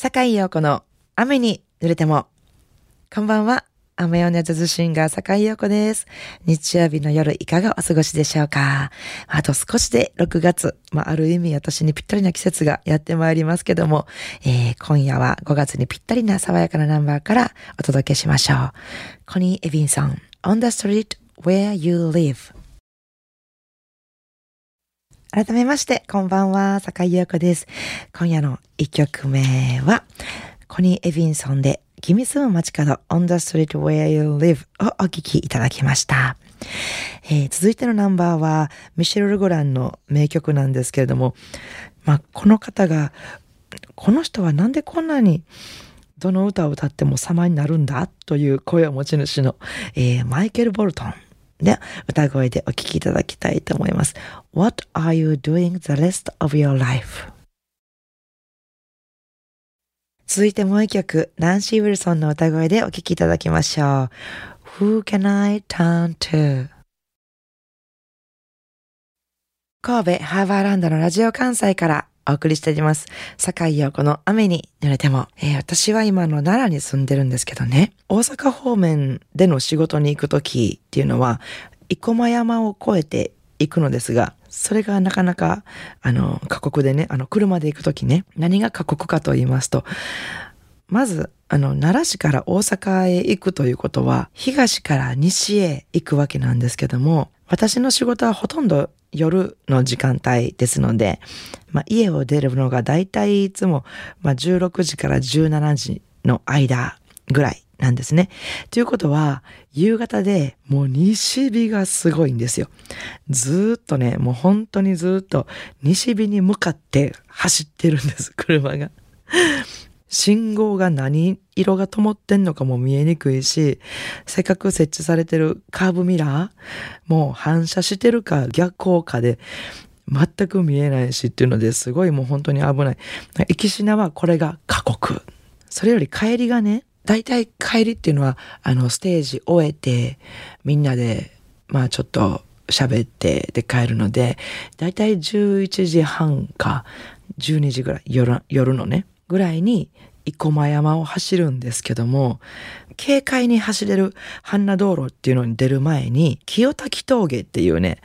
坂井陽子の雨に濡れても。こんばんは。雨よねジャズシンガー坂井陽子です。日曜日の夜いかがお過ごしでしょうかあと少しで6月。まあ、ある意味私にぴったりな季節がやってまいりますけども、えー、今夜は5月にぴったりな爽やかなナンバーからお届けしましょう。コニー・エビンソン、On the Street Where You Live。改めまして、こんばんは、坂井陽子です。今夜の一曲目は、コニー・エビンソンで、君住む街角 On the Street Where You Live をお聴きいただきました。えー、続いてのナンバーは、ミシェル・ルゴランの名曲なんですけれども、まあ、この方が、この人はなんでこんなにどの歌を歌っても様になるんだという声を持ち主の、えー、マイケル・ボルトン。で、歌声でお聴きいただきたいと思います。What are you doing the rest of your life? 続いてもう一曲、ナンシー・ウィルソンの歌声でお聴きいただきましょう。Who can I turn to? 神戸ハーバーランドのラジオ関西からお送りしております。坂井陽子の雨に濡れても、えー、私は今の奈良に住んでるんですけどね、大阪方面での仕事に行くときっていうのは、生駒山を越えて行くのですが、それがなかなか、あの、過酷でね、あの、車で行くときね、何が過酷かと言いますと、まず、あの、奈良市から大阪へ行くということは、東から西へ行くわけなんですけども、私の仕事はほとんど夜の時間帯ですので、まあ、家を出るのがだいたいいつも、まあ、16時から17時の間ぐらいなんですね。ということは、夕方でもう西日がすごいんですよ。ずっとね、もう本当にずっと西日に向かって走ってるんです、車が。信号が何色が灯ってんのかも見えにくいし、せっかく設置されてるカーブミラーもう反射してるか逆光かで全く見えないしっていうのですごいもう本当に危ない。行きしなはこれが過酷。それより帰りがね、大体帰りっていうのはあのステージ終えてみんなでまあちょっと喋ってで帰るので、大体11時半か12時ぐらい夜夜のね、ぐらいに生駒山を走るんですけども、軽快に走れる半名道路っていうのに出る前に、清滝峠っていうね、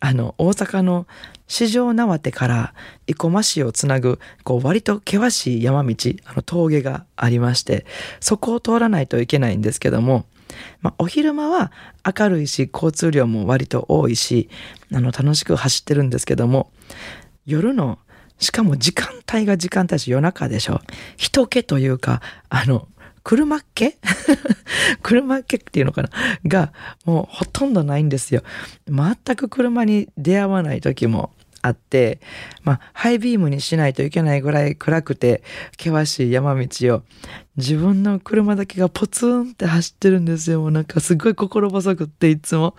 あの、大阪の四条縄手から生駒市をつなぐ、こう、割と険しい山道、あの、峠がありまして、そこを通らないといけないんですけども、まあ、お昼間は明るいし、交通量も割と多いし、あの、楽しく走ってるんですけども、夜のしかも時間帯が時間帯し夜中でしょ。人気というか、あの、車っ気 車っ気っていうのかな？が、もうほとんどないんですよ。全く車に出会わない時もあって、まあ、ハイビームにしないといけないぐらい暗くて、険しい山道を、自分の車だけがポツンって走ってるんですよ。なんかすごい心細くっていつも。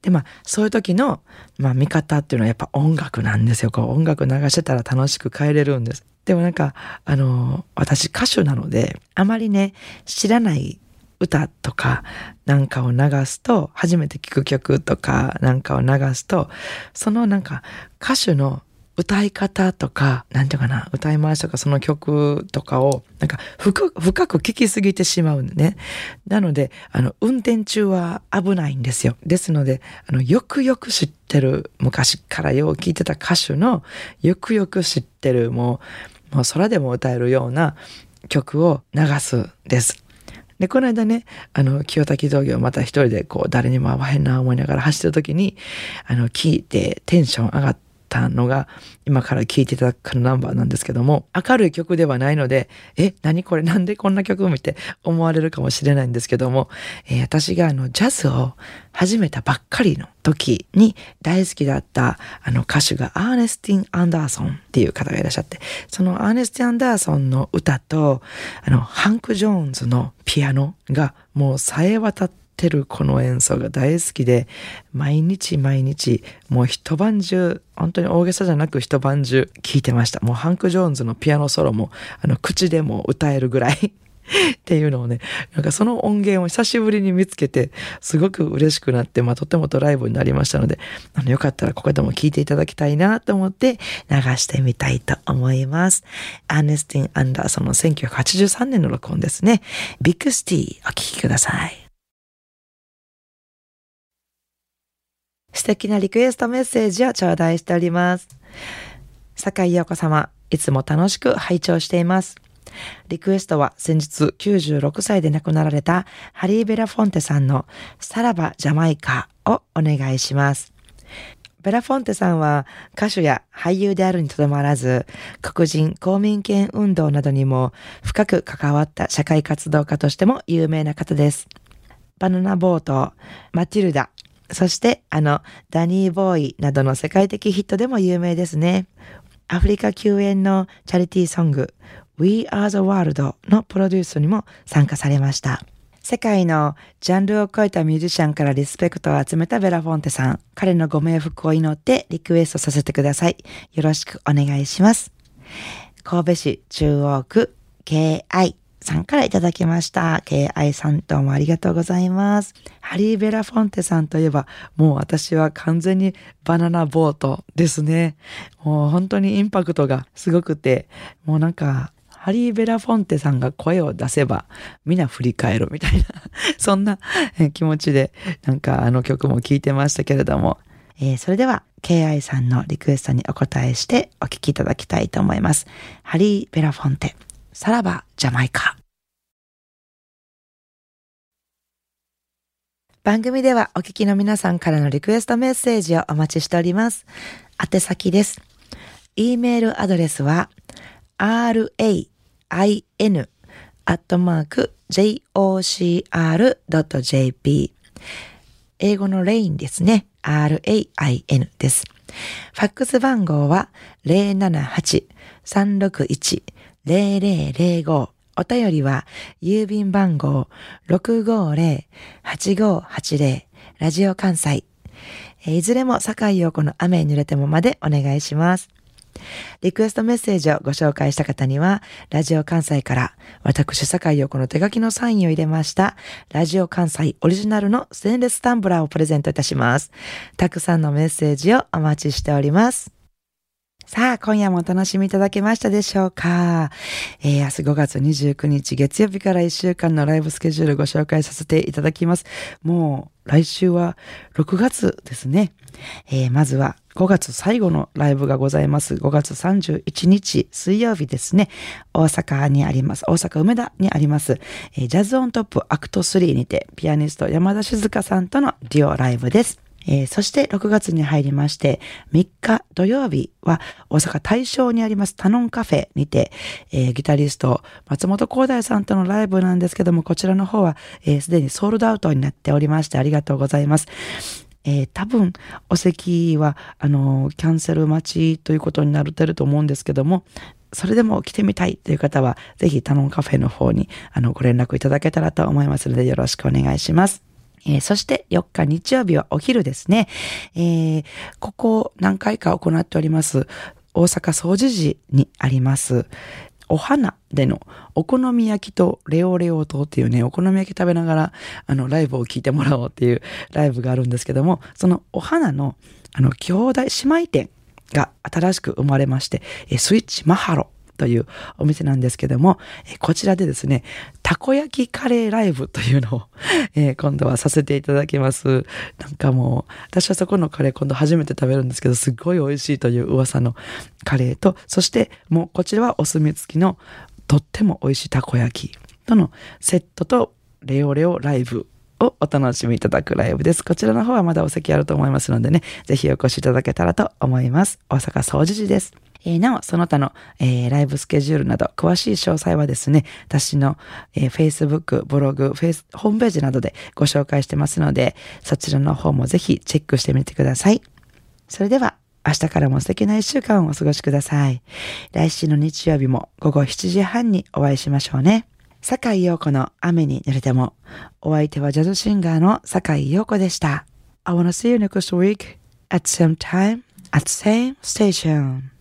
で、まあ、そういう時の、まあ、見方っていうのはやっぱ音楽なんですよ。こう、音楽流してたら楽しく帰れるんです。でもなんか、あの、私歌手なので、あまりね、知らない歌とかなんかを流すと、初めて聴く曲とかなんかを流すと、そのなんか歌手の歌い方とか、なんていうかな、歌い回しとかその曲とかを、なんか深く、深く聞きすぎてしまうんでね。なので、あの、運転中は危ないんですよ。ですので、あの、よくよく知ってる、昔からよう聞いてた歌手の、よくよく知ってる、もう、もう空でも歌えるような曲を流すです。で、この間ね、あの、清滝道業また一人でこう、誰にも会わへんな思いながら走ってる時に、あの、聞いてテンション上がって、たのが今から聴いていただくナンバーなんですけども明るい曲ではないのでえ何これ？なんでこんな曲を見て思われるかもしれないんですけども、えー、私があのジャズを始めたばっかりの時に大好きだったあの歌手がアーネスティン・アンダーソンっていう方がいらっしゃってそのアーネスティン・アンダーソンの歌とあのハンク・ジョーンズのピアノがもうさえ渡ってってるこの演奏が大好きで、毎日毎日、もう一晩中、本当に大げさじゃなく一晩中聴いてました。もうハンク・ジョーンズのピアノソロも、あの、口でも歌えるぐらい っていうのをね、なんかその音源を久しぶりに見つけて、すごく嬉しくなって、まあとてもドライブになりましたので、あのよかったらここでも聞いていただきたいなと思って流してみたいと思います。アーネスティン・アンダーソンの1983年の録音ですね。ビッグスティお聴きください。素敵なリクエストメッセージを頂戴しております。坂井陽子様、いつも楽しく拝聴しています。リクエストは先日96歳で亡くなられたハリー・ベラフォンテさんのさらばジャマイカをお願いします。ベラフォンテさんは歌手や俳優であるにとどまらず、黒人公民権運動などにも深く関わった社会活動家としても有名な方です。バナナボート、マティルダ、そしてあのダニーボーイなどの世界的ヒットでも有名ですね。アフリカ救援のチャリティーソング We Are the World のプロデュースにも参加されました。世界のジャンルを超えたミュージシャンからリスペクトを集めたベラ・フォンテさん。彼のご冥福を祈ってリクエストさせてください。よろしくお願いします。神戸市中央区 KI さんからいただきました。KI さんどうもありがとうございます。ハリー・ベラ・フォンテさんといえば、もう私は完全にバナナボートですね。もう本当にインパクトがすごくて、もうなんかハリー・ベラフォンテさんが声を出せば、みんな振り返るみたいな そんな気持ちで、なんかあの曲も聴いてましたけれども、えー、それでは、KI さんのリクエストにお答えしてお聴きいただきたいと思います。ハリー・ベラフォンテ、さらばジャマイカ。番組ではお聞きの皆さんからのリクエストメッセージをお待ちしております。宛先です。e メールアドレスは ra in アットマーク jocr.jp 英語のレインですね。rain です。ファックス番号は078-361 0005お便りは郵便番号650-8580ラジオ関西いずれも坂井陽子の雨に濡れてもまでお願いします。リクエストメッセージをご紹介した方には、ラジオ関西から私、坂井陽子の手書きのサインを入れました、ラジオ関西オリジナルのステンレスタンブラーをプレゼントいたします。たくさんのメッセージをお待ちしております。さあ、今夜もお楽しみいただけましたでしょうか、えー、明日5月29日月曜日から1週間のライブスケジュールご紹介させていただきます。もう来週は6月ですね。えー、まずは5月最後のライブがございます。5月31日水曜日ですね。大阪にあります。大阪梅田にあります。えー、ジャズオントップアクト3にてピアニスト山田静香さんとのデュオライブです。えー、そして6月に入りまして、3日土曜日は大阪大正にありますタノンカフェにて、えー、ギタリスト松本光大さんとのライブなんですけども、こちらの方はすで、えー、にソールドアウトになっておりましてありがとうございます。えー、多分お席はあのキャンセル待ちということになってると思うんですけどもそれでも来てみたいという方は、ぜひタノンカフェの方にあのご連絡いただけたらと思いますのでよろしくお願いします。えー、そして4日日曜日はお昼ですね。えー、ここ何回か行っております、大阪総除寺にあります、お花でのお好み焼きとレオレオ島っていうね、お好み焼き食べながらあのライブを聞いてもらおうっていうライブがあるんですけども、そのお花のあの兄弟姉妹店が新しく生まれまして、スイッチマハロというお店なんですけども、えこちらでですね、たこ焼きカレーライブというのを、えー、今度はさせていただきます。なんかもう、私はそこのカレー今度初めて食べるんですけど、すっごい美味しいという噂のカレーと、そしてもうこちらはお墨付きのとっても美味しいたこ焼きとのセットとレオレオライブをお楽しみいただくライブです。こちらの方はまだお席あると思いますのでね、ぜひお越しいただけたらと思います。大阪総除寺です。えー、なお、その他の、えー、ライブスケジュールなど、詳しい詳細はですね、私の、えー、Facebook、ブログ、フェイス、ホームページなどでご紹介してますので、そちらの方もぜひチェックしてみてください。それでは、明日からも素敵な一週間をお過ごしください。来週の日曜日も午後7時半にお会いしましょうね。坂井陽子の雨に濡れても、お相手はジャズシンガーの坂井陽子でした。I wanna see you next week at same time at same station.